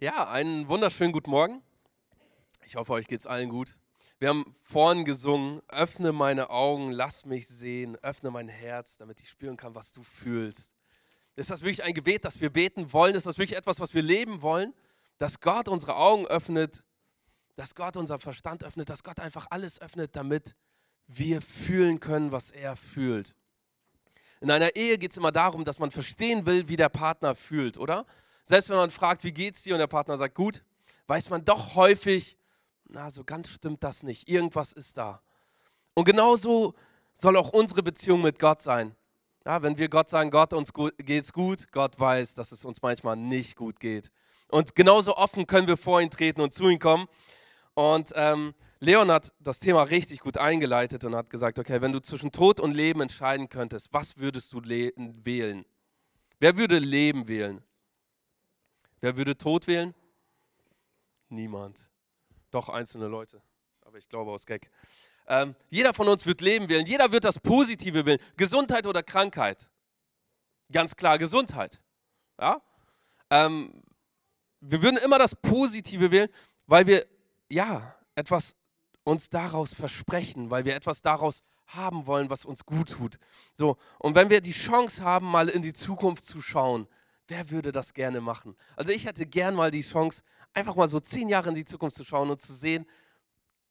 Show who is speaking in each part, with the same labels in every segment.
Speaker 1: Ja, einen wunderschönen guten Morgen. Ich hoffe, euch geht es allen gut. Wir haben vorhin gesungen, öffne meine Augen, lass mich sehen, öffne mein Herz, damit ich spüren kann, was du fühlst. Ist das wirklich ein Gebet, das wir beten wollen? Ist das wirklich etwas, was wir leben wollen? Dass Gott unsere Augen öffnet, dass Gott unseren Verstand öffnet, dass Gott einfach alles öffnet, damit wir fühlen können, was er fühlt. In einer Ehe geht es immer darum, dass man verstehen will, wie der Partner fühlt, oder? Selbst wenn man fragt, wie geht's dir und der Partner sagt gut, weiß man doch häufig, na, so ganz stimmt das nicht. Irgendwas ist da. Und genauso soll auch unsere Beziehung mit Gott sein. Ja, wenn wir Gott sagen, Gott, uns gut, geht's gut, Gott weiß, dass es uns manchmal nicht gut geht. Und genauso offen können wir vor ihn treten und zu ihm kommen. Und ähm, Leon hat das Thema richtig gut eingeleitet und hat gesagt, okay, wenn du zwischen Tod und Leben entscheiden könntest, was würdest du wählen? Wer würde Leben wählen? Wer würde Tod wählen? Niemand. Doch einzelne Leute. Aber ich glaube aus Gag. Ähm, jeder von uns wird Leben wählen. Jeder wird das Positive wählen. Gesundheit oder Krankheit? Ganz klar Gesundheit. Ja? Ähm, wir würden immer das Positive wählen, weil wir ja etwas uns daraus versprechen, weil wir etwas daraus haben wollen, was uns gut tut. So, und wenn wir die Chance haben, mal in die Zukunft zu schauen, Wer würde das gerne machen? Also ich hätte gern mal die Chance, einfach mal so zehn Jahre in die Zukunft zu schauen und zu sehen,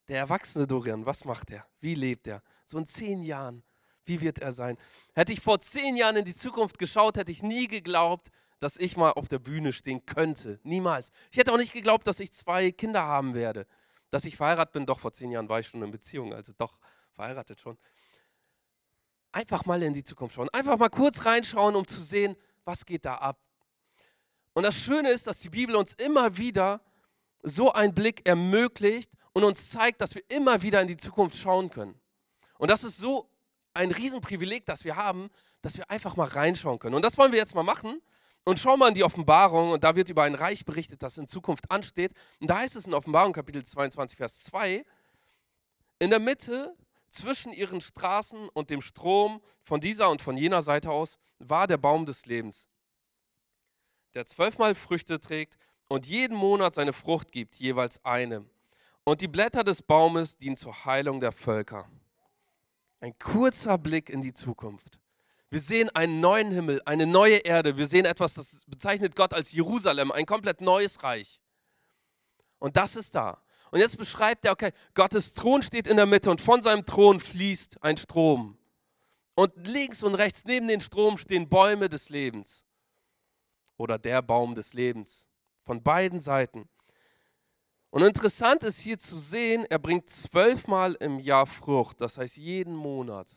Speaker 1: der erwachsene Dorian, was macht er? Wie lebt er? So in zehn Jahren, wie wird er sein? Hätte ich vor zehn Jahren in die Zukunft geschaut, hätte ich nie geglaubt, dass ich mal auf der Bühne stehen könnte. Niemals. Ich hätte auch nicht geglaubt, dass ich zwei Kinder haben werde. Dass ich verheiratet bin, doch vor zehn Jahren war ich schon in Beziehung, also doch verheiratet schon. Einfach mal in die Zukunft schauen. Einfach mal kurz reinschauen, um zu sehen, was geht da ab. Und das Schöne ist, dass die Bibel uns immer wieder so einen Blick ermöglicht und uns zeigt, dass wir immer wieder in die Zukunft schauen können. Und das ist so ein Riesenprivileg, das wir haben, dass wir einfach mal reinschauen können. Und das wollen wir jetzt mal machen. Und schauen mal in die Offenbarung und da wird über ein Reich berichtet, das in Zukunft ansteht. Und da heißt es in Offenbarung Kapitel 22, Vers 2, in der Mitte zwischen ihren Straßen und dem Strom von dieser und von jener Seite aus war der Baum des Lebens der zwölfmal Früchte trägt und jeden Monat seine Frucht gibt, jeweils eine. Und die Blätter des Baumes dienen zur Heilung der Völker. Ein kurzer Blick in die Zukunft. Wir sehen einen neuen Himmel, eine neue Erde. Wir sehen etwas, das bezeichnet Gott als Jerusalem, ein komplett neues Reich. Und das ist da. Und jetzt beschreibt er, okay, Gottes Thron steht in der Mitte und von seinem Thron fließt ein Strom. Und links und rechts neben den Strom stehen Bäume des Lebens oder der Baum des Lebens. Von beiden Seiten. Und interessant ist hier zu sehen, er bringt zwölfmal im Jahr Frucht, das heißt jeden Monat.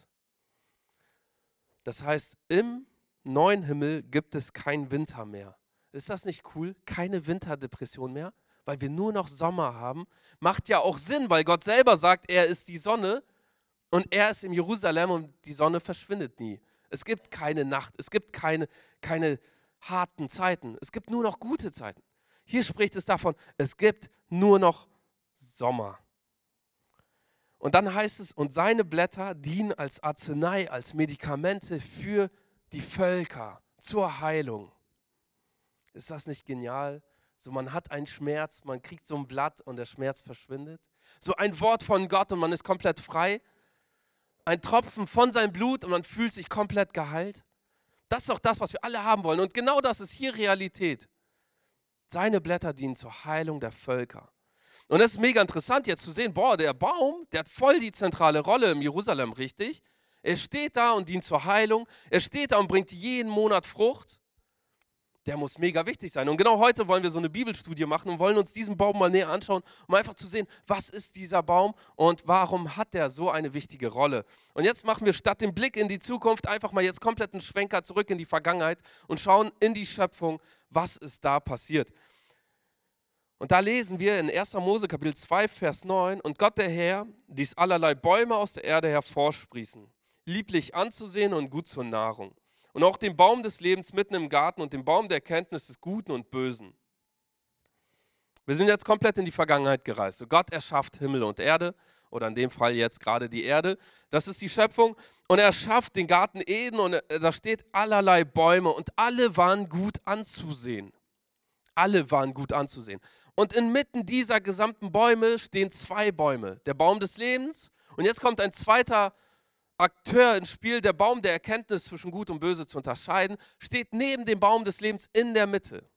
Speaker 1: Das heißt, im neuen Himmel gibt es kein Winter mehr. Ist das nicht cool? Keine Winterdepression mehr, weil wir nur noch Sommer haben. Macht ja auch Sinn, weil Gott selber sagt, er ist die Sonne und er ist im Jerusalem und die Sonne verschwindet nie. Es gibt keine Nacht, es gibt keine, keine harten Zeiten. Es gibt nur noch gute Zeiten. Hier spricht es davon, es gibt nur noch Sommer. Und dann heißt es, und seine Blätter dienen als Arznei, als Medikamente für die Völker zur Heilung. Ist das nicht genial? So, man hat einen Schmerz, man kriegt so ein Blatt und der Schmerz verschwindet. So ein Wort von Gott und man ist komplett frei. Ein Tropfen von seinem Blut und man fühlt sich komplett geheilt. Das ist doch das, was wir alle haben wollen. Und genau das ist hier Realität. Seine Blätter dienen zur Heilung der Völker. Und es ist mega interessant jetzt zu sehen, boah, der Baum, der hat voll die zentrale Rolle im Jerusalem, richtig? Er steht da und dient zur Heilung. Er steht da und bringt jeden Monat Frucht der muss mega wichtig sein. Und genau heute wollen wir so eine Bibelstudie machen und wollen uns diesen Baum mal näher anschauen, um einfach zu sehen, was ist dieser Baum und warum hat der so eine wichtige Rolle. Und jetzt machen wir statt dem Blick in die Zukunft einfach mal jetzt komplett einen Schwenker zurück in die Vergangenheit und schauen in die Schöpfung, was ist da passiert. Und da lesen wir in 1. Mose Kapitel 2, Vers 9, und Gott der Herr ließ allerlei Bäume aus der Erde hervorsprießen, lieblich anzusehen und gut zur Nahrung und auch den Baum des Lebens mitten im Garten und den Baum der Erkenntnis des Guten und Bösen. Wir sind jetzt komplett in die Vergangenheit gereist. Gott erschafft Himmel und Erde oder in dem Fall jetzt gerade die Erde. Das ist die Schöpfung und er schafft den Garten Eden und da steht allerlei Bäume und alle waren gut anzusehen. Alle waren gut anzusehen. Und inmitten dieser gesamten Bäume stehen zwei Bäume. Der Baum des Lebens und jetzt kommt ein zweiter Akteur ins Spiel, der Baum der Erkenntnis zwischen Gut und Böse zu unterscheiden, steht neben dem Baum des Lebens in der Mitte.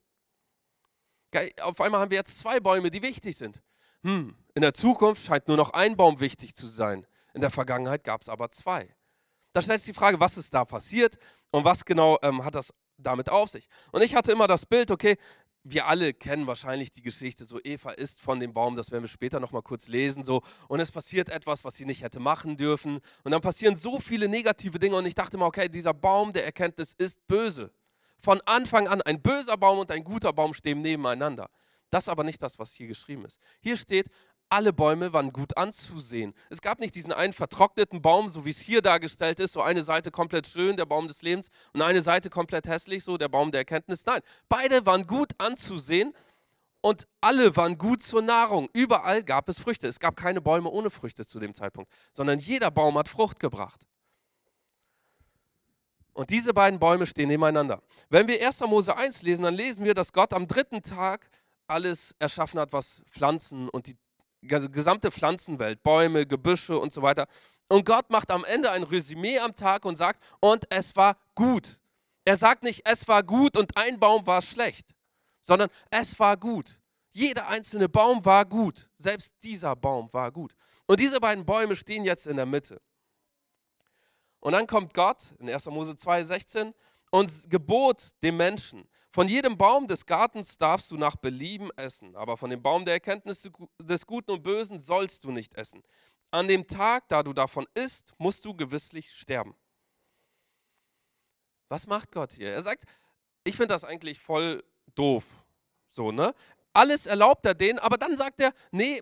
Speaker 1: Auf einmal haben wir jetzt zwei Bäume, die wichtig sind. Hm, in der Zukunft scheint nur noch ein Baum wichtig zu sein. In der Vergangenheit gab es aber zwei. Da stellt sich die Frage, was ist da passiert und was genau ähm, hat das damit auf sich? Und ich hatte immer das Bild, okay, wir alle kennen wahrscheinlich die Geschichte, so Eva isst von dem Baum, das werden wir später nochmal kurz lesen, so und es passiert etwas, was sie nicht hätte machen dürfen und dann passieren so viele negative Dinge und ich dachte immer, okay, dieser Baum der Erkenntnis ist böse. Von Anfang an, ein böser Baum und ein guter Baum stehen nebeneinander. Das ist aber nicht das, was hier geschrieben ist. Hier steht, alle Bäume waren gut anzusehen. Es gab nicht diesen einen vertrockneten Baum, so wie es hier dargestellt ist, so eine Seite komplett schön, der Baum des Lebens, und eine Seite komplett hässlich, so der Baum der Erkenntnis. Nein, beide waren gut anzusehen und alle waren gut zur Nahrung. Überall gab es Früchte. Es gab keine Bäume ohne Früchte zu dem Zeitpunkt, sondern jeder Baum hat Frucht gebracht. Und diese beiden Bäume stehen nebeneinander. Wenn wir 1. Mose 1 lesen, dann lesen wir, dass Gott am dritten Tag alles erschaffen hat, was Pflanzen und die gesamte Pflanzenwelt, Bäume, Gebüsche und so weiter. Und Gott macht am Ende ein Resümee am Tag und sagt, und es war gut. Er sagt nicht, es war gut und ein Baum war schlecht, sondern es war gut. Jeder einzelne Baum war gut. Selbst dieser Baum war gut. Und diese beiden Bäume stehen jetzt in der Mitte. Und dann kommt Gott in 1. Mose 2,16 und gebot dem Menschen, von jedem Baum des Gartens darfst du nach Belieben essen, aber von dem Baum der Erkenntnis des Guten und Bösen sollst du nicht essen. An dem Tag, da du davon isst, musst du gewisslich sterben. Was macht Gott hier? Er sagt, ich finde das eigentlich voll doof. So, ne? Alles erlaubt er denen, aber dann sagt er, nee,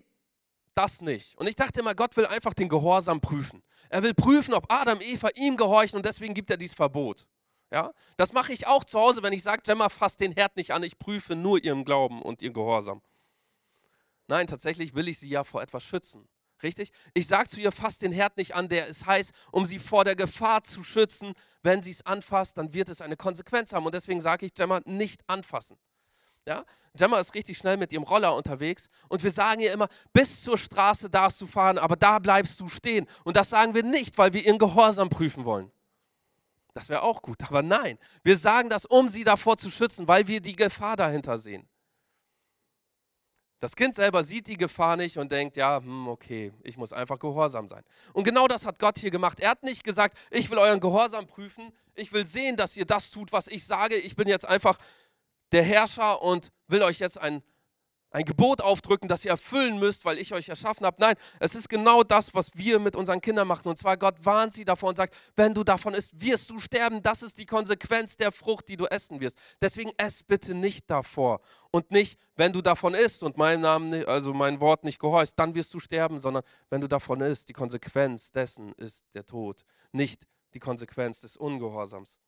Speaker 1: das nicht. Und ich dachte immer, Gott will einfach den Gehorsam prüfen. Er will prüfen, ob Adam, Eva ihm gehorchen und deswegen gibt er dieses Verbot. Ja? Das mache ich auch zu Hause, wenn ich sage, Gemma, fass den Herd nicht an, ich prüfe nur ihren Glauben und ihr Gehorsam. Nein, tatsächlich will ich sie ja vor etwas schützen. Richtig? Ich sage zu ihr, fass den Herd nicht an, der ist heiß, um sie vor der Gefahr zu schützen. Wenn sie es anfasst, dann wird es eine Konsequenz haben. Und deswegen sage ich, Gemma, nicht anfassen. Ja? Gemma ist richtig schnell mit ihrem Roller unterwegs und wir sagen ihr immer, bis zur Straße darfst du fahren, aber da bleibst du stehen. Und das sagen wir nicht, weil wir ihren Gehorsam prüfen wollen. Das wäre auch gut, aber nein. Wir sagen das, um sie davor zu schützen, weil wir die Gefahr dahinter sehen. Das Kind selber sieht die Gefahr nicht und denkt, ja, hm, okay, ich muss einfach gehorsam sein. Und genau das hat Gott hier gemacht. Er hat nicht gesagt, ich will euren Gehorsam prüfen, ich will sehen, dass ihr das tut, was ich sage. Ich bin jetzt einfach der Herrscher und will euch jetzt ein ein Gebot aufdrücken, das ihr erfüllen müsst, weil ich euch erschaffen habe. Nein, es ist genau das, was wir mit unseren Kindern machen. Und zwar Gott warnt sie davor und sagt, wenn du davon isst, wirst du sterben. Das ist die Konsequenz der Frucht, die du essen wirst. Deswegen ess bitte nicht davor. Und nicht, wenn du davon isst und mein Namen, also mein Wort nicht gehorchst, dann wirst du sterben, sondern wenn du davon isst, die Konsequenz dessen ist der Tod. Nicht die Konsequenz des Ungehorsams.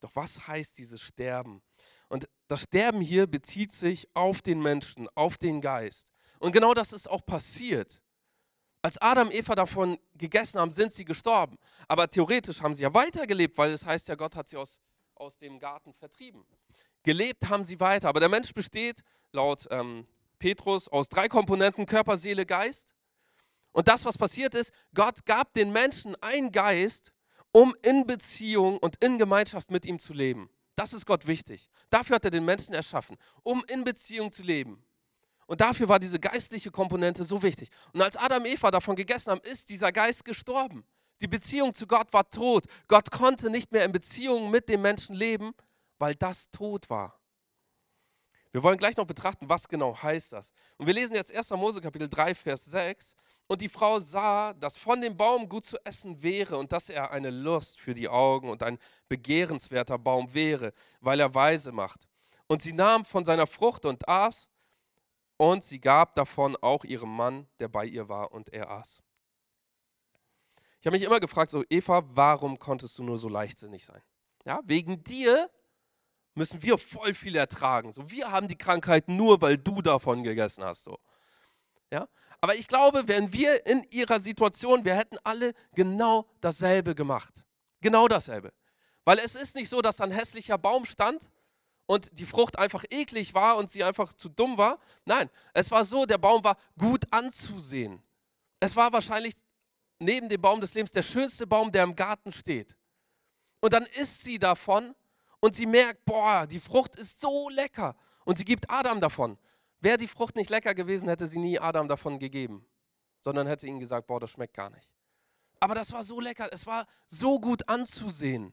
Speaker 1: Doch was heißt dieses Sterben? Und das Sterben hier bezieht sich auf den Menschen, auf den Geist. Und genau das ist auch passiert. Als Adam und Eva davon gegessen haben, sind sie gestorben. Aber theoretisch haben sie ja weitergelebt, weil es heißt ja, Gott hat sie aus, aus dem Garten vertrieben. Gelebt haben sie weiter. Aber der Mensch besteht laut ähm, Petrus aus drei Komponenten, Körper, Seele, Geist. Und das, was passiert ist, Gott gab den Menschen einen Geist, um in Beziehung und in Gemeinschaft mit ihm zu leben. Das ist Gott wichtig. Dafür hat er den Menschen erschaffen, um in Beziehung zu leben. Und dafür war diese geistliche Komponente so wichtig. Und als Adam und Eva davon gegessen haben, ist dieser Geist gestorben. Die Beziehung zu Gott war tot. Gott konnte nicht mehr in Beziehung mit dem Menschen leben, weil das tot war. Wir wollen gleich noch betrachten, was genau heißt das. Und wir lesen jetzt 1. Mose Kapitel 3, Vers 6. Und die Frau sah, dass von dem Baum gut zu essen wäre und dass er eine Lust für die Augen und ein begehrenswerter Baum wäre, weil er weise macht. Und sie nahm von seiner Frucht und aß, und sie gab davon auch ihrem Mann, der bei ihr war, und er aß. Ich habe mich immer gefragt, so Eva, warum konntest du nur so leichtsinnig sein? Ja, wegen dir müssen wir voll viel ertragen. So, wir haben die Krankheit nur, weil du davon gegessen hast. So. Ja? Aber ich glaube, wenn wir in ihrer Situation, wir hätten alle genau dasselbe gemacht. Genau dasselbe. Weil es ist nicht so, dass ein hässlicher Baum stand und die Frucht einfach eklig war und sie einfach zu dumm war. Nein, es war so, der Baum war gut anzusehen. Es war wahrscheinlich neben dem Baum des Lebens der schönste Baum, der im Garten steht. Und dann isst sie davon und sie merkt, boah, die Frucht ist so lecker. Und sie gibt Adam davon. Wäre die Frucht nicht lecker gewesen, hätte sie nie Adam davon gegeben, sondern hätte ihm gesagt, boah, das schmeckt gar nicht. Aber das war so lecker, es war so gut anzusehen.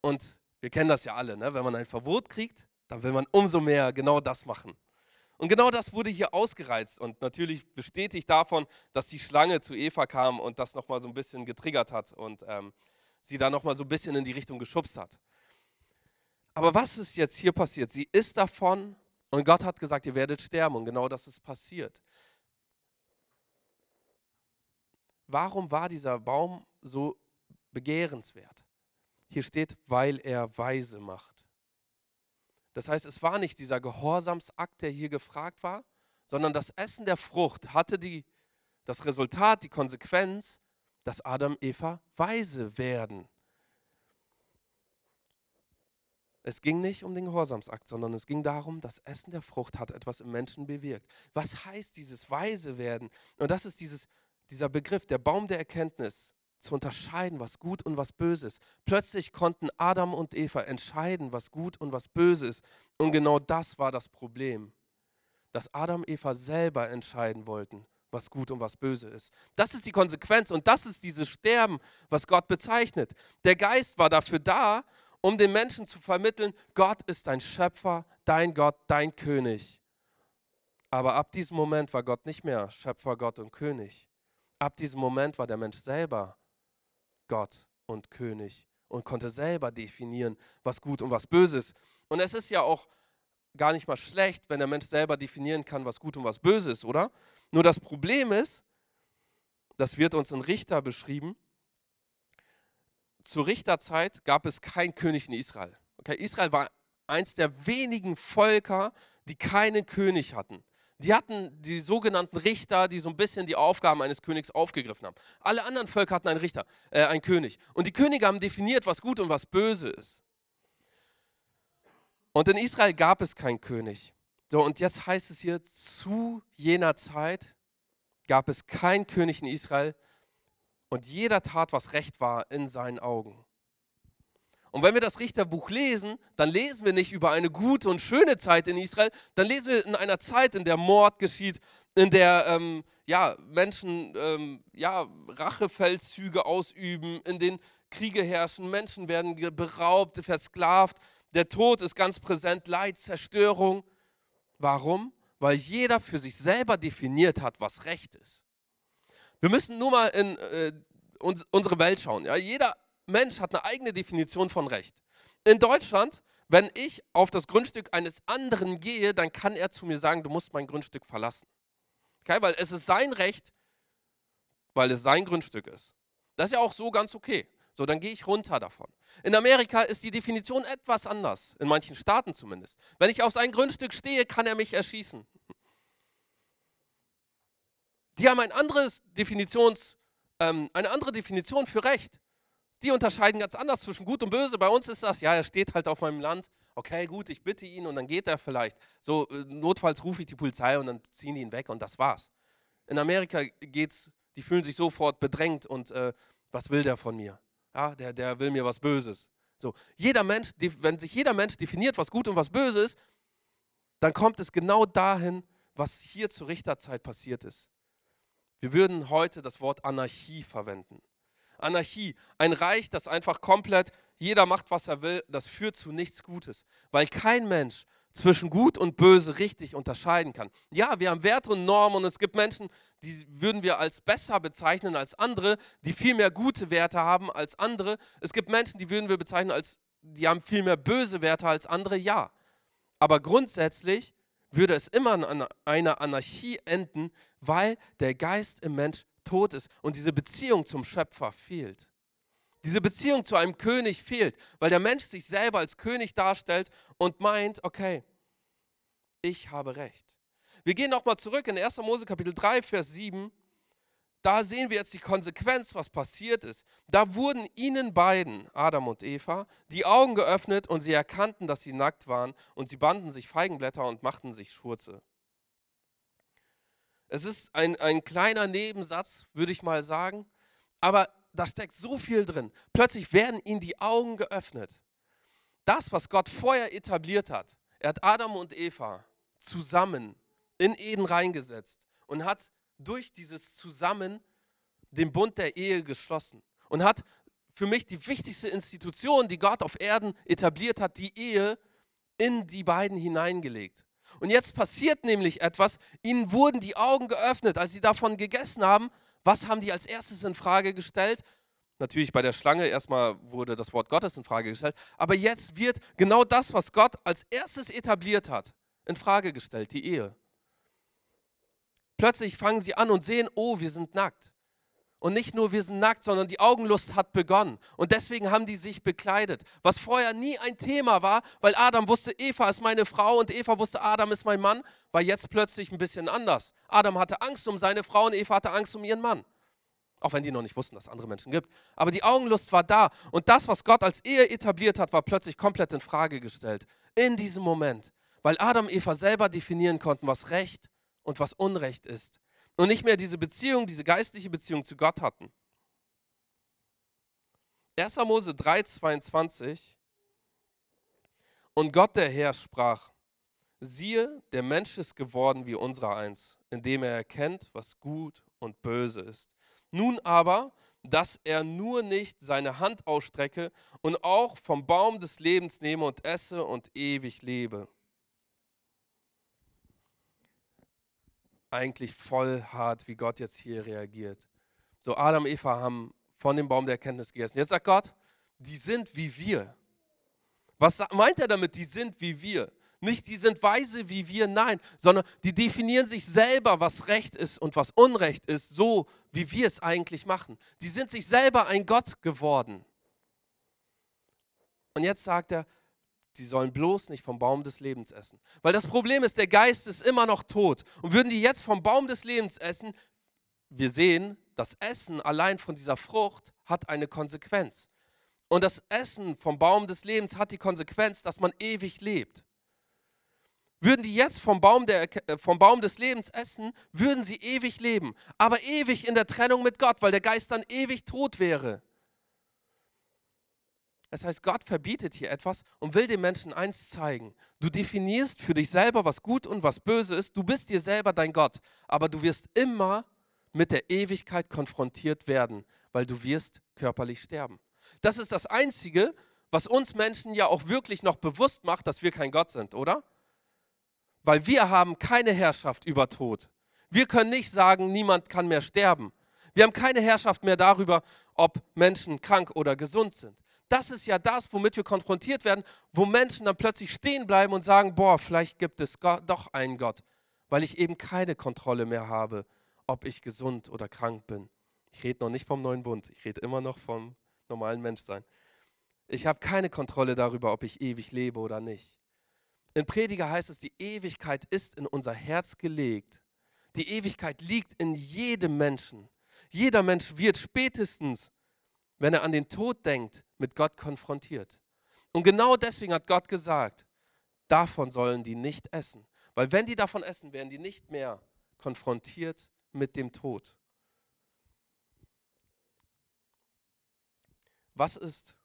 Speaker 1: Und wir kennen das ja alle, ne? wenn man ein Verbot kriegt, dann will man umso mehr genau das machen. Und genau das wurde hier ausgereizt und natürlich bestätigt davon, dass die Schlange zu Eva kam und das nochmal so ein bisschen getriggert hat und ähm, sie da nochmal so ein bisschen in die Richtung geschubst hat. Aber was ist jetzt hier passiert? Sie ist davon und Gott hat gesagt, ihr werdet sterben und genau das ist passiert. Warum war dieser Baum so begehrenswert? Hier steht, weil er weise macht. Das heißt, es war nicht dieser Gehorsamsakt, der hier gefragt war, sondern das Essen der Frucht hatte die, das Resultat, die Konsequenz, dass Adam und Eva weise werden. Es ging nicht um den Gehorsamsakt, sondern es ging darum, das Essen der Frucht hat etwas im Menschen bewirkt. Was heißt dieses weise werden? Und das ist dieses, dieser Begriff, der Baum der Erkenntnis zu unterscheiden, was gut und was böse ist. Plötzlich konnten Adam und Eva entscheiden, was gut und was böse ist. Und genau das war das Problem, dass Adam und Eva selber entscheiden wollten, was gut und was böse ist. Das ist die Konsequenz und das ist dieses Sterben, was Gott bezeichnet. Der Geist war dafür da, um den Menschen zu vermitteln, Gott ist dein Schöpfer, dein Gott, dein König. Aber ab diesem Moment war Gott nicht mehr Schöpfer, Gott und König. Ab diesem Moment war der Mensch selber Gott und König und konnte selber definieren, was gut und was böse ist. Und es ist ja auch gar nicht mal schlecht, wenn der Mensch selber definieren kann, was gut und was böse ist, oder? Nur das Problem ist, das wird uns in Richter beschrieben, zur Richterzeit gab es keinen König in Israel. Okay, Israel war eins der wenigen Völker, die keinen König hatten. Die hatten die sogenannten Richter, die so ein bisschen die Aufgaben eines Königs aufgegriffen haben. Alle anderen Völker hatten einen Richter, äh, einen König. Und die Könige haben definiert, was gut und was böse ist. Und in Israel gab es keinen König. So, und jetzt heißt es hier, zu jener Zeit gab es keinen König in Israel und jeder tat, was recht war in seinen Augen. Und wenn wir das Richterbuch lesen, dann lesen wir nicht über eine gute und schöne Zeit in Israel, dann lesen wir in einer Zeit, in der Mord geschieht, in der ähm, ja, Menschen ähm, ja, Rachefeldzüge ausüben, in denen Kriege herrschen, Menschen werden beraubt, versklavt, der Tod ist ganz präsent, Leid, Zerstörung. Warum? Weil jeder für sich selber definiert hat, was Recht ist. Wir müssen nur mal in äh, uns, unsere Welt schauen. Ja? Jeder Mensch hat eine eigene Definition von Recht. In Deutschland, wenn ich auf das Grundstück eines anderen gehe, dann kann er zu mir sagen, du musst mein Grundstück verlassen. Okay? Weil es ist sein Recht, weil es sein Grundstück ist. Das ist ja auch so ganz okay. So, dann gehe ich runter davon. In Amerika ist die Definition etwas anders, in manchen Staaten zumindest. Wenn ich auf sein Grundstück stehe, kann er mich erschießen. Die haben ein anderes Definitions, ähm, eine andere Definition für Recht die unterscheiden ganz anders zwischen gut und böse. Bei uns ist das, ja, er steht halt auf meinem Land. Okay, gut, ich bitte ihn und dann geht er vielleicht. So, äh, notfalls rufe ich die Polizei und dann ziehen die ihn weg und das war's. In Amerika geht's, die fühlen sich sofort bedrängt und äh, was will der von mir? Ja, der, der will mir was Böses. So, jeder Mensch, wenn sich jeder Mensch definiert, was gut und was böse ist, dann kommt es genau dahin, was hier zur Richterzeit passiert ist. Wir würden heute das Wort Anarchie verwenden. Anarchie. Ein Reich, das einfach komplett jeder macht, was er will, das führt zu nichts Gutes, weil kein Mensch zwischen gut und böse richtig unterscheiden kann. Ja, wir haben Werte und Normen und es gibt Menschen, die würden wir als besser bezeichnen als andere, die viel mehr gute Werte haben als andere. Es gibt Menschen, die würden wir bezeichnen als, die haben viel mehr böse Werte als andere, ja. Aber grundsätzlich würde es immer an einer Anarchie enden, weil der Geist im Mensch tot ist und diese Beziehung zum Schöpfer fehlt. Diese Beziehung zu einem König fehlt, weil der Mensch sich selber als König darstellt und meint, okay, ich habe recht. Wir gehen nochmal zurück in 1. Mose Kapitel 3, Vers 7. da sehen wir jetzt die Konsequenz, was passiert ist. Da wurden ihnen beiden, Adam und Eva, die Augen geöffnet und sie erkannten, dass sie nackt waren und sie banden sich Feigenblätter und machten sich Schurze. Es ist ein, ein kleiner Nebensatz, würde ich mal sagen, aber da steckt so viel drin. Plötzlich werden ihnen die Augen geöffnet. Das, was Gott vorher etabliert hat, er hat Adam und Eva zusammen in Eden reingesetzt und hat durch dieses Zusammen den Bund der Ehe geschlossen und hat für mich die wichtigste Institution, die Gott auf Erden etabliert hat, die Ehe in die beiden hineingelegt. Und jetzt passiert nämlich etwas, ihnen wurden die Augen geöffnet, als sie davon gegessen haben. Was haben die als erstes in Frage gestellt? Natürlich bei der Schlange erstmal wurde das Wort Gottes in Frage gestellt, aber jetzt wird genau das, was Gott als erstes etabliert hat, in Frage gestellt, die Ehe. Plötzlich fangen sie an und sehen, oh, wir sind nackt. Und nicht nur wir sind nackt, sondern die Augenlust hat begonnen. Und deswegen haben die sich bekleidet. Was vorher nie ein Thema war, weil Adam wusste, Eva ist meine Frau und Eva wusste, Adam ist mein Mann, war jetzt plötzlich ein bisschen anders. Adam hatte Angst um seine Frau und Eva hatte Angst um ihren Mann. Auch wenn die noch nicht wussten, dass es andere Menschen gibt. Aber die Augenlust war da. Und das, was Gott als Ehe etabliert hat, war plötzlich komplett in Frage gestellt. In diesem Moment. Weil Adam und Eva selber definieren konnten, was Recht und was Unrecht ist. Und nicht mehr diese Beziehung, diese geistliche Beziehung zu Gott hatten. 1. Mose 3, 22. Und Gott der Herr sprach, siehe, der Mensch ist geworden wie unser eins, indem er erkennt, was gut und böse ist. Nun aber, dass er nur nicht seine Hand ausstrecke und auch vom Baum des Lebens nehme und esse und ewig lebe. Eigentlich voll hart, wie Gott jetzt hier reagiert. So, Adam und Eva haben von dem Baum der Erkenntnis gegessen. Jetzt sagt Gott, die sind wie wir. Was meint er damit, die sind wie wir? Nicht die sind weise wie wir, nein, sondern die definieren sich selber, was Recht ist und was Unrecht ist, so wie wir es eigentlich machen. Die sind sich selber ein Gott geworden. Und jetzt sagt er, sie sollen bloß nicht vom Baum des Lebens essen. Weil das Problem ist, der Geist ist immer noch tot. Und würden die jetzt vom Baum des Lebens essen, wir sehen, das Essen allein von dieser Frucht hat eine Konsequenz. Und das Essen vom Baum des Lebens hat die Konsequenz, dass man ewig lebt. Würden die jetzt vom Baum, der, äh, vom Baum des Lebens essen, würden sie ewig leben, aber ewig in der Trennung mit Gott, weil der Geist dann ewig tot wäre. Das heißt, Gott verbietet hier etwas und will den Menschen eins zeigen. Du definierst für dich selber, was gut und was böse ist. Du bist dir selber dein Gott, aber du wirst immer mit der Ewigkeit konfrontiert werden, weil du wirst körperlich sterben. Das ist das Einzige, was uns Menschen ja auch wirklich noch bewusst macht, dass wir kein Gott sind, oder? weil wir haben keine Herrschaft über Tod. Wir können nicht sagen, niemand kann mehr sterben. Wir haben keine Herrschaft mehr darüber, ob Menschen krank oder gesund sind. Das ist ja das, womit wir konfrontiert werden, wo Menschen dann plötzlich stehen bleiben und sagen, boah, vielleicht gibt es doch einen Gott, weil ich eben keine Kontrolle mehr habe, ob ich gesund oder krank bin. Ich rede noch nicht vom neuen Bund, ich rede immer noch vom normalen Menschsein. Ich habe keine Kontrolle darüber, ob ich ewig lebe oder nicht. In Prediger heißt es, die Ewigkeit ist in unser Herz gelegt. Die Ewigkeit liegt in jedem Menschen. Jeder Mensch wird spätestens, wenn er an den Tod denkt, mit Gott konfrontiert. Und genau deswegen hat Gott gesagt, davon sollen die nicht essen. Weil wenn die davon essen, werden die nicht mehr konfrontiert mit dem Tod. Was ist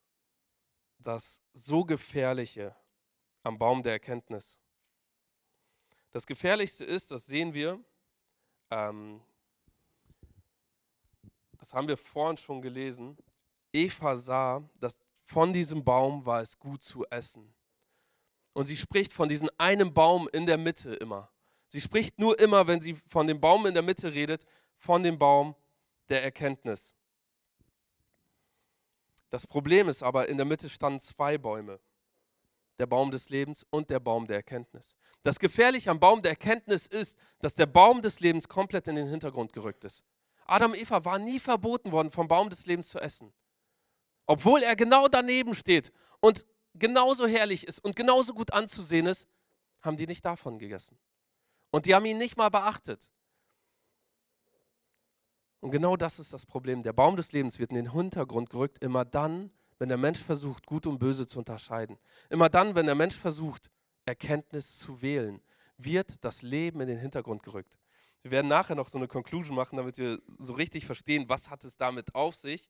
Speaker 1: das so gefährliche am Baum der Erkenntnis. Das Gefährlichste ist, das sehen wir, ähm, das haben wir vorhin schon gelesen, Eva sah, dass von diesem Baum war es gut zu essen. Und sie spricht von diesem einen Baum in der Mitte immer. Sie spricht nur immer, wenn sie von dem Baum in der Mitte redet, von dem Baum der Erkenntnis. Das Problem ist aber, in der Mitte standen zwei Bäume der Baum des Lebens und der Baum der Erkenntnis. Das Gefährliche am Baum der Erkenntnis ist, dass der Baum des Lebens komplett in den Hintergrund gerückt ist. Adam und Eva waren nie verboten worden, vom Baum des Lebens zu essen. Obwohl er genau daneben steht und genauso herrlich ist und genauso gut anzusehen ist, haben die nicht davon gegessen. Und die haben ihn nicht mal beachtet. Und genau das ist das Problem. Der Baum des Lebens wird in den Hintergrund gerückt, immer dann, wenn der Mensch versucht, Gut und Böse zu unterscheiden. Immer dann, wenn der Mensch versucht, Erkenntnis zu wählen, wird das Leben in den Hintergrund gerückt. Wir werden nachher noch so eine Conclusion machen, damit wir so richtig verstehen, was hat es damit auf sich.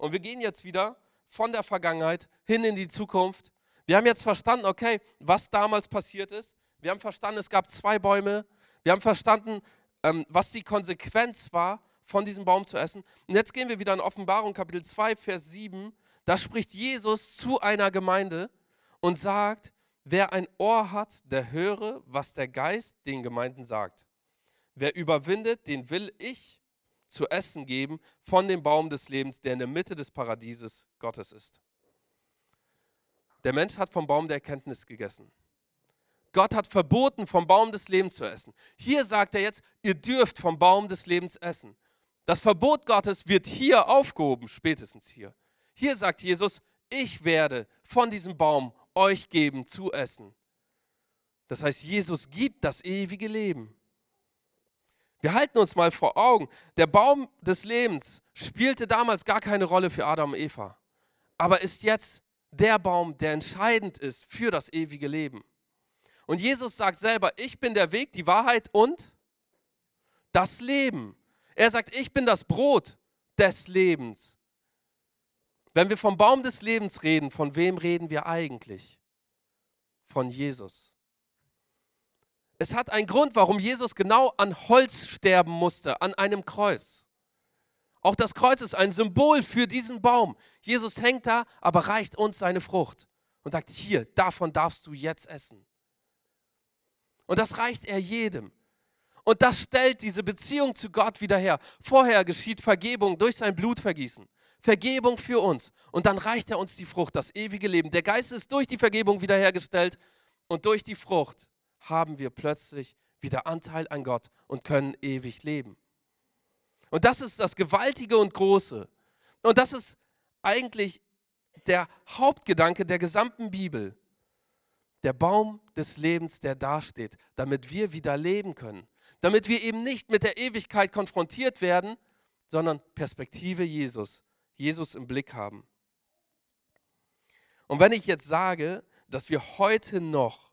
Speaker 1: Und wir gehen jetzt wieder von der Vergangenheit hin in die Zukunft. Wir haben jetzt verstanden, okay, was damals passiert ist. Wir haben verstanden, es gab zwei Bäume. Wir haben verstanden, ähm, was die Konsequenz war, von diesem Baum zu essen. Und jetzt gehen wir wieder in Offenbarung Kapitel 2, Vers 7. Da spricht Jesus zu einer Gemeinde und sagt, wer ein Ohr hat, der höre, was der Geist den Gemeinden sagt. Wer überwindet, den will ich zu essen geben von dem Baum des Lebens, der in der Mitte des Paradieses Gottes ist. Der Mensch hat vom Baum der Erkenntnis gegessen. Gott hat verboten, vom Baum des Lebens zu essen. Hier sagt er jetzt, ihr dürft vom Baum des Lebens essen. Das Verbot Gottes wird hier aufgehoben, spätestens hier. Hier sagt Jesus, ich werde von diesem Baum euch geben zu essen. Das heißt, Jesus gibt das ewige Leben. Wir halten uns mal vor Augen, der Baum des Lebens spielte damals gar keine Rolle für Adam und Eva, aber ist jetzt der Baum, der entscheidend ist für das ewige Leben. Und Jesus sagt selber, ich bin der Weg, die Wahrheit und das Leben. Er sagt, ich bin das Brot des Lebens. Wenn wir vom Baum des Lebens reden, von wem reden wir eigentlich? Von Jesus. Es hat einen Grund, warum Jesus genau an Holz sterben musste, an einem Kreuz. Auch das Kreuz ist ein Symbol für diesen Baum. Jesus hängt da, aber reicht uns seine Frucht und sagt, hier, davon darfst du jetzt essen. Und das reicht er jedem. Und das stellt diese Beziehung zu Gott wieder her. Vorher geschieht Vergebung durch sein Blutvergießen. Vergebung für uns. Und dann reicht er uns die Frucht, das ewige Leben. Der Geist ist durch die Vergebung wiederhergestellt und durch die Frucht haben wir plötzlich wieder Anteil an Gott und können ewig leben. Und das ist das Gewaltige und Große. Und das ist eigentlich der Hauptgedanke der gesamten Bibel. Der Baum des Lebens, der dasteht, damit wir wieder leben können. Damit wir eben nicht mit der Ewigkeit konfrontiert werden, sondern Perspektive Jesus, Jesus im Blick haben. Und wenn ich jetzt sage, dass wir heute noch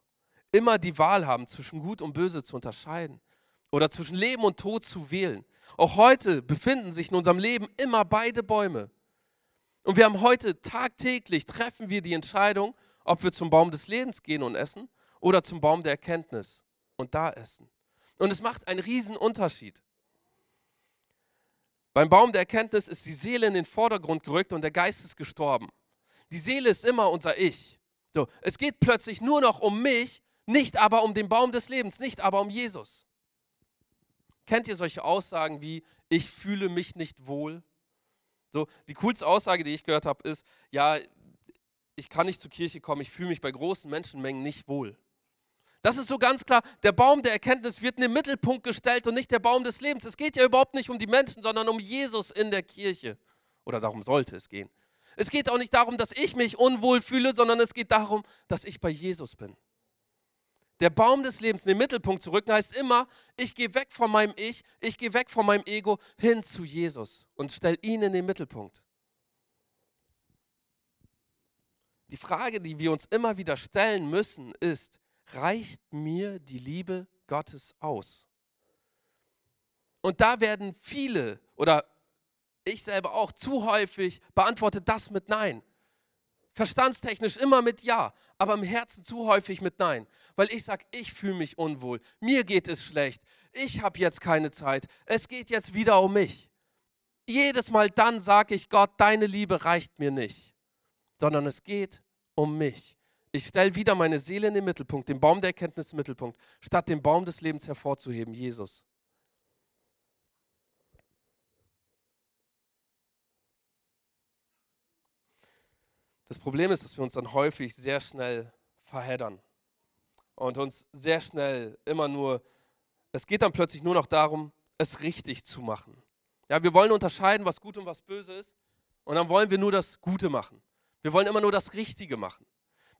Speaker 1: immer die Wahl haben, zwischen Gut und Böse zu unterscheiden oder zwischen Leben und Tod zu wählen, auch heute befinden sich in unserem Leben immer beide Bäume. Und wir haben heute tagtäglich, treffen wir die Entscheidung, ob wir zum Baum des Lebens gehen und essen oder zum Baum der Erkenntnis und da essen. Und es macht einen riesen Unterschied. Beim Baum der Erkenntnis ist die Seele in den Vordergrund gerückt und der Geist ist gestorben. Die Seele ist immer unser Ich. So, es geht plötzlich nur noch um mich, nicht aber um den Baum des Lebens, nicht aber um Jesus. Kennt ihr solche Aussagen wie ich fühle mich nicht wohl? So, die coolste Aussage, die ich gehört habe, ist, ja, ich kann nicht zur Kirche kommen, ich fühle mich bei großen Menschenmengen nicht wohl. Das ist so ganz klar, der Baum der Erkenntnis wird in den Mittelpunkt gestellt und nicht der Baum des Lebens. Es geht ja überhaupt nicht um die Menschen, sondern um Jesus in der Kirche. Oder darum sollte es gehen. Es geht auch nicht darum, dass ich mich unwohl fühle, sondern es geht darum, dass ich bei Jesus bin. Der Baum des Lebens in den Mittelpunkt zu rücken heißt immer, ich gehe weg von meinem Ich, ich gehe weg von meinem Ego hin zu Jesus und stelle ihn in den Mittelpunkt. Die Frage, die wir uns immer wieder stellen müssen, ist, reicht mir die Liebe Gottes aus? Und da werden viele oder ich selber auch zu häufig beantwortet das mit Nein. Verstandstechnisch immer mit Ja, aber im Herzen zu häufig mit Nein. Weil ich sage, ich fühle mich unwohl, mir geht es schlecht, ich habe jetzt keine Zeit, es geht jetzt wieder um mich. Jedes Mal dann sage ich Gott, deine Liebe reicht mir nicht sondern es geht um mich. Ich stelle wieder meine Seele in den Mittelpunkt, den Baum der Erkenntnis im Mittelpunkt, statt den Baum des Lebens hervorzuheben, Jesus. Das Problem ist, dass wir uns dann häufig sehr schnell verheddern und uns sehr schnell immer nur, es geht dann plötzlich nur noch darum, es richtig zu machen. Ja, wir wollen unterscheiden, was gut und was böse ist und dann wollen wir nur das Gute machen. Wir wollen immer nur das Richtige machen.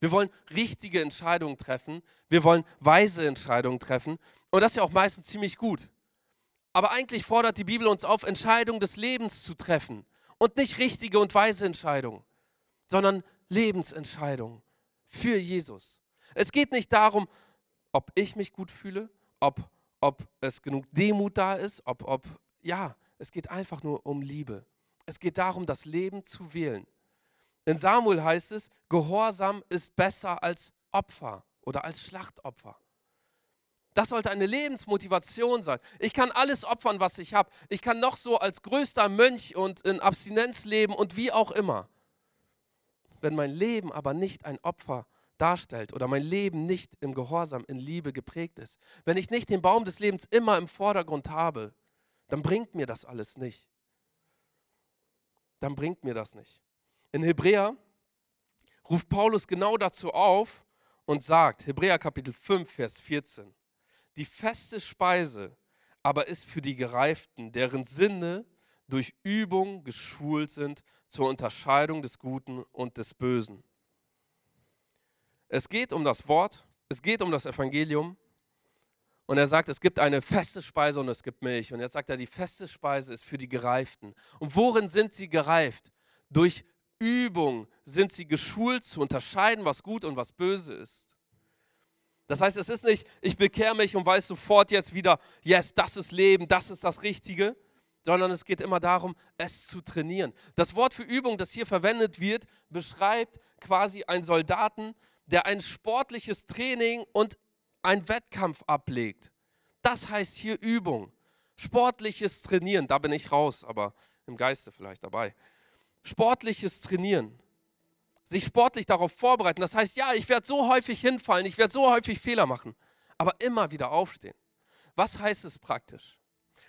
Speaker 1: Wir wollen richtige Entscheidungen treffen. Wir wollen weise Entscheidungen treffen. Und das ist ja auch meistens ziemlich gut. Aber eigentlich fordert die Bibel uns auf, Entscheidungen des Lebens zu treffen. Und nicht richtige und weise Entscheidungen, sondern Lebensentscheidungen für Jesus. Es geht nicht darum, ob ich mich gut fühle, ob, ob es genug Demut da ist, ob, ob, ja, es geht einfach nur um Liebe. Es geht darum, das Leben zu wählen. In Samuel heißt es, Gehorsam ist besser als Opfer oder als Schlachtopfer. Das sollte eine Lebensmotivation sein. Ich kann alles opfern, was ich habe. Ich kann noch so als größter Mönch und in Abstinenz leben und wie auch immer. Wenn mein Leben aber nicht ein Opfer darstellt oder mein Leben nicht im Gehorsam, in Liebe geprägt ist, wenn ich nicht den Baum des Lebens immer im Vordergrund habe, dann bringt mir das alles nicht. Dann bringt mir das nicht. In Hebräer ruft Paulus genau dazu auf und sagt, Hebräer Kapitel 5, Vers 14, die feste Speise aber ist für die Gereiften, deren Sinne durch Übung geschult sind zur Unterscheidung des Guten und des Bösen. Es geht um das Wort, es geht um das Evangelium. Und er sagt, es gibt eine feste Speise und es gibt Milch. Und jetzt sagt er, die feste Speise ist für die Gereiften. Und worin sind sie gereift? Durch Übung sind sie geschult zu unterscheiden, was gut und was böse ist. Das heißt, es ist nicht, ich bekehre mich und weiß sofort jetzt wieder, yes, das ist Leben, das ist das Richtige, sondern es geht immer darum, es zu trainieren. Das Wort für Übung, das hier verwendet wird, beschreibt quasi einen Soldaten, der ein sportliches Training und einen Wettkampf ablegt. Das heißt hier Übung. Sportliches Trainieren, da bin ich raus, aber im Geiste vielleicht dabei. Sportliches Trainieren sich sportlich darauf vorbereiten. Das heißt, ja, ich werde so häufig hinfallen, ich werde so häufig Fehler machen, aber immer wieder aufstehen. Was heißt es praktisch?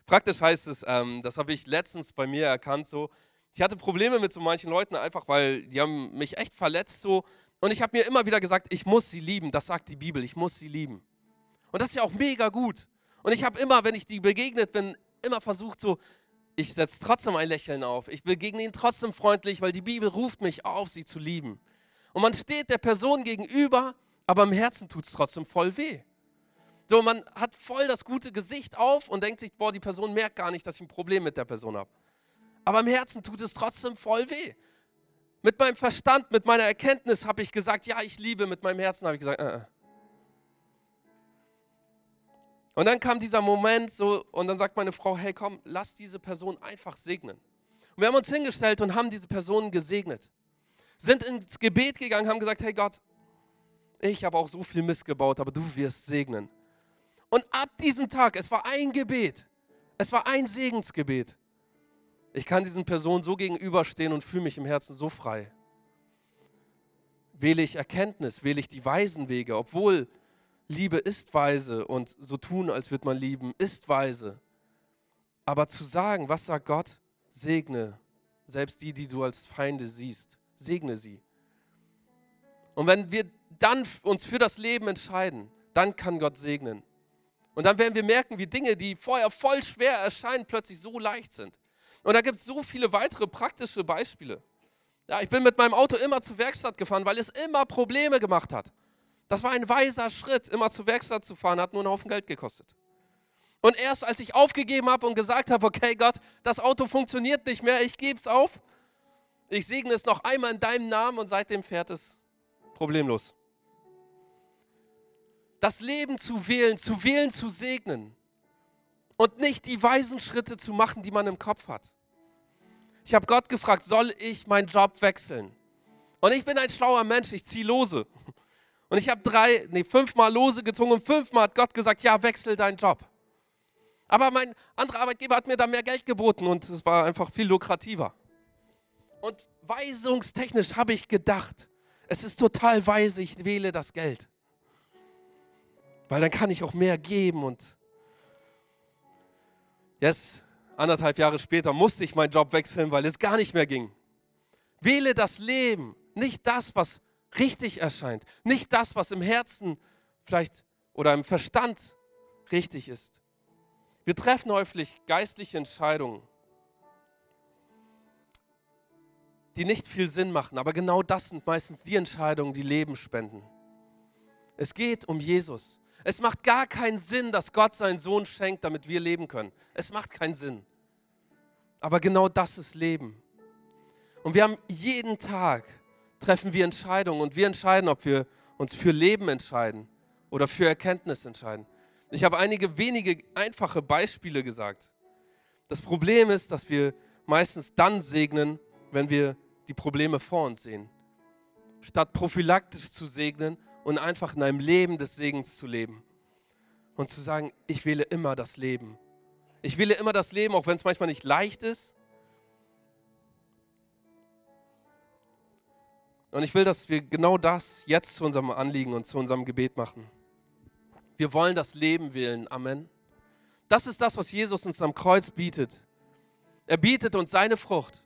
Speaker 1: Praktisch heißt es, ähm, das habe ich letztens bei mir erkannt, so, ich hatte Probleme mit so manchen Leuten einfach, weil die haben mich echt verletzt so und ich habe mir immer wieder gesagt, ich muss sie lieben, das sagt die Bibel, ich muss sie lieben. Und das ist ja auch mega gut. Und ich habe immer, wenn ich die begegnet bin, immer versucht so, ich setze trotzdem ein Lächeln auf. Ich begegne ihnen trotzdem freundlich, weil die Bibel ruft mich auf, sie zu lieben. Und man steht der Person gegenüber, aber im Herzen tut es trotzdem voll weh. So, man hat voll das gute Gesicht auf und denkt sich, boah, die Person merkt gar nicht, dass ich ein Problem mit der Person habe. Aber im Herzen tut es trotzdem voll weh. Mit meinem Verstand, mit meiner Erkenntnis habe ich gesagt, ja, ich liebe. Mit meinem Herzen habe ich gesagt, äh, äh. Und dann kam dieser Moment so und dann sagt meine Frau, hey komm, lass diese Person einfach segnen. Und wir haben uns hingestellt und haben diese Person gesegnet. Sind ins Gebet gegangen, haben gesagt, hey Gott, ich habe auch so viel Mist gebaut, aber du wirst segnen. Und ab diesem Tag, es war ein Gebet, es war ein Segensgebet. Ich kann diesen Personen so gegenüberstehen und fühle mich im Herzen so frei. Wähle ich Erkenntnis, wähle ich die weisen Wege, obwohl Liebe ist weise und so tun, als würde man lieben, ist weise. Aber zu sagen, was sagt Gott? Segne selbst die, die du als Feinde siehst. Segne sie. Und wenn wir dann uns für das Leben entscheiden, dann kann Gott segnen. Und dann werden wir merken, wie Dinge, die vorher voll schwer erscheinen, plötzlich so leicht sind. Und da gibt es so viele weitere praktische Beispiele. Ja, ich bin mit meinem Auto immer zur Werkstatt gefahren, weil es immer Probleme gemacht hat. Das war ein weiser Schritt, immer zur Werkstatt zu fahren, hat nur einen Haufen Geld gekostet. Und erst als ich aufgegeben habe und gesagt habe, okay Gott, das Auto funktioniert nicht mehr, ich gebe es auf, ich segne es noch einmal in deinem Namen und seitdem fährt es problemlos. Das Leben zu wählen, zu wählen, zu segnen und nicht die weisen Schritte zu machen, die man im Kopf hat. Ich habe Gott gefragt, soll ich meinen Job wechseln? Und ich bin ein schlauer Mensch, ich ziehe lose. Und ich habe drei, nee, fünfmal Lose gezogen und fünfmal hat Gott gesagt, ja, wechsel deinen Job. Aber mein anderer Arbeitgeber hat mir da mehr Geld geboten und es war einfach viel lukrativer. Und weisungstechnisch habe ich gedacht, es ist total weise, ich wähle das Geld. Weil dann kann ich auch mehr geben und jetzt, anderthalb Jahre später, musste ich meinen Job wechseln, weil es gar nicht mehr ging. Wähle das Leben, nicht das, was richtig erscheint. Nicht das, was im Herzen vielleicht oder im Verstand richtig ist. Wir treffen häufig geistliche Entscheidungen, die nicht viel Sinn machen, aber genau das sind meistens die Entscheidungen, die Leben spenden. Es geht um Jesus. Es macht gar keinen Sinn, dass Gott seinen Sohn schenkt, damit wir leben können. Es macht keinen Sinn. Aber genau das ist Leben. Und wir haben jeden Tag treffen wir Entscheidungen und wir entscheiden, ob wir uns für Leben entscheiden oder für Erkenntnis entscheiden. Ich habe einige wenige einfache Beispiele gesagt. Das Problem ist, dass wir meistens dann segnen, wenn wir die Probleme vor uns sehen. Statt prophylaktisch zu segnen und einfach in einem Leben des Segens zu leben. Und zu sagen, ich wähle immer das Leben. Ich wähle immer das Leben, auch wenn es manchmal nicht leicht ist. Und ich will, dass wir genau das jetzt zu unserem Anliegen und zu unserem Gebet machen. Wir wollen das Leben wählen. Amen. Das ist das, was Jesus uns am Kreuz bietet. Er bietet uns seine Frucht.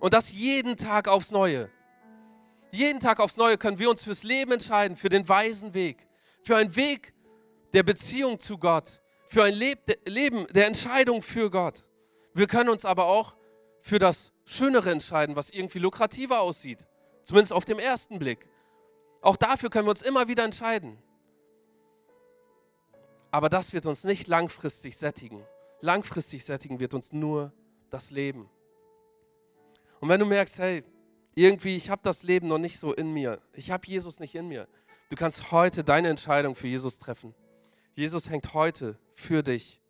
Speaker 1: Und das jeden Tag aufs Neue. Jeden Tag aufs Neue können wir uns fürs Leben entscheiden, für den weisen Weg, für einen Weg der Beziehung zu Gott, für ein Leben der Entscheidung für Gott. Wir können uns aber auch für das Schönere entscheiden, was irgendwie lukrativer aussieht, zumindest auf dem ersten Blick. Auch dafür können wir uns immer wieder entscheiden. Aber das wird uns nicht langfristig sättigen. Langfristig sättigen wird uns nur das Leben. Und wenn du merkst, hey, irgendwie, ich habe das Leben noch nicht so in mir. Ich habe Jesus nicht in mir. Du kannst heute deine Entscheidung für Jesus treffen. Jesus hängt heute für dich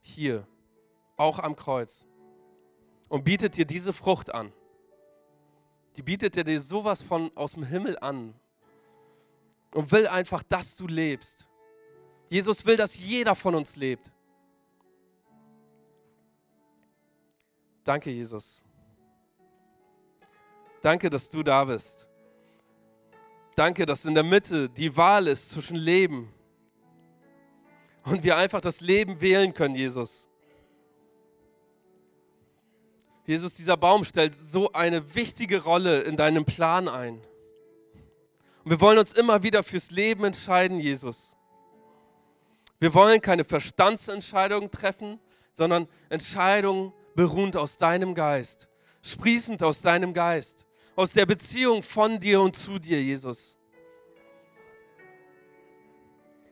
Speaker 1: hier, auch am Kreuz, und bietet dir diese Frucht an. Die bietet dir sowas von aus dem Himmel an und will einfach, dass du lebst. Jesus will, dass jeder von uns lebt. Danke, Jesus. Danke, dass du da bist. Danke, dass in der Mitte die Wahl ist zwischen Leben und wir einfach das Leben wählen können, Jesus. Jesus, dieser Baum stellt so eine wichtige Rolle in deinem Plan ein. Und wir wollen uns immer wieder fürs Leben entscheiden, Jesus. Wir wollen keine Verstandsentscheidungen treffen, sondern Entscheidungen beruhend aus deinem Geist, sprießend aus deinem Geist aus der Beziehung von dir und zu dir, Jesus.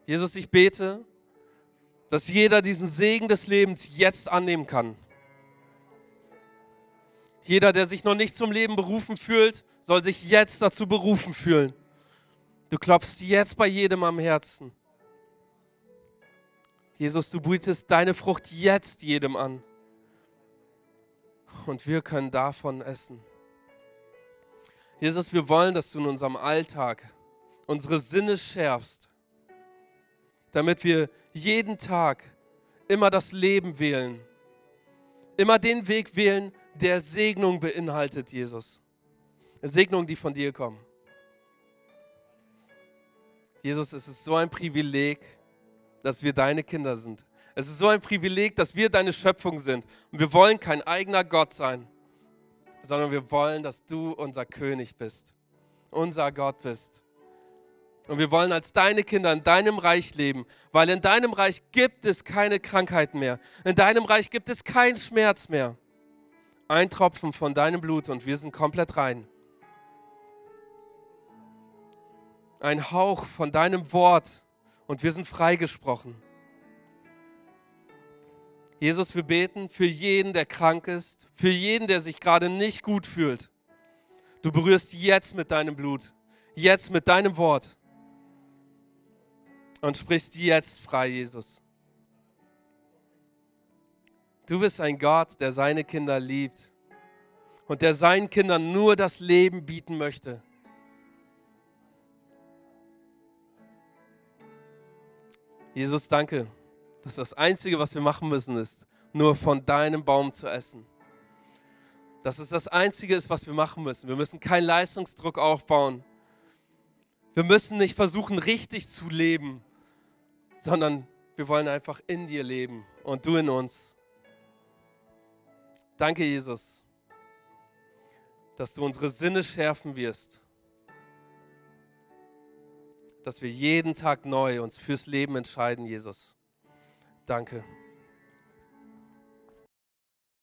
Speaker 1: Jesus, ich bete, dass jeder diesen Segen des Lebens jetzt annehmen kann. Jeder, der sich noch nicht zum Leben berufen fühlt, soll sich jetzt dazu berufen fühlen. Du klopfst jetzt bei jedem am Herzen. Jesus, du bietest deine Frucht jetzt jedem an. Und wir können davon essen. Jesus, wir wollen, dass du in unserem Alltag unsere Sinne schärfst, damit wir jeden Tag immer das Leben wählen, immer den Weg wählen, der Segnung beinhaltet, Jesus. Segnungen, die von dir kommen. Jesus, es ist so ein Privileg, dass wir deine Kinder sind. Es ist so ein Privileg, dass wir deine Schöpfung sind. Und wir wollen kein eigener Gott sein sondern wir wollen, dass du unser König bist, unser Gott bist. Und wir wollen als deine Kinder in deinem Reich leben, weil in deinem Reich gibt es keine Krankheiten mehr. In deinem Reich gibt es keinen Schmerz mehr. Ein Tropfen von deinem Blut und wir sind komplett rein. Ein Hauch von deinem Wort und wir sind freigesprochen. Jesus, wir beten für jeden, der krank ist, für jeden, der sich gerade nicht gut fühlt. Du berührst jetzt mit deinem Blut, jetzt mit deinem Wort und sprichst jetzt frei, Jesus. Du bist ein Gott, der seine Kinder liebt und der seinen Kindern nur das Leben bieten möchte. Jesus, danke dass das Einzige, was wir machen müssen, ist, nur von deinem Baum zu essen. Dass es das Einzige ist, was wir machen müssen. Wir müssen keinen Leistungsdruck aufbauen. Wir müssen nicht versuchen, richtig zu leben, sondern wir wollen einfach in dir leben und du in uns. Danke, Jesus, dass du unsere Sinne schärfen wirst, dass wir jeden Tag neu uns fürs Leben entscheiden, Jesus. Danke.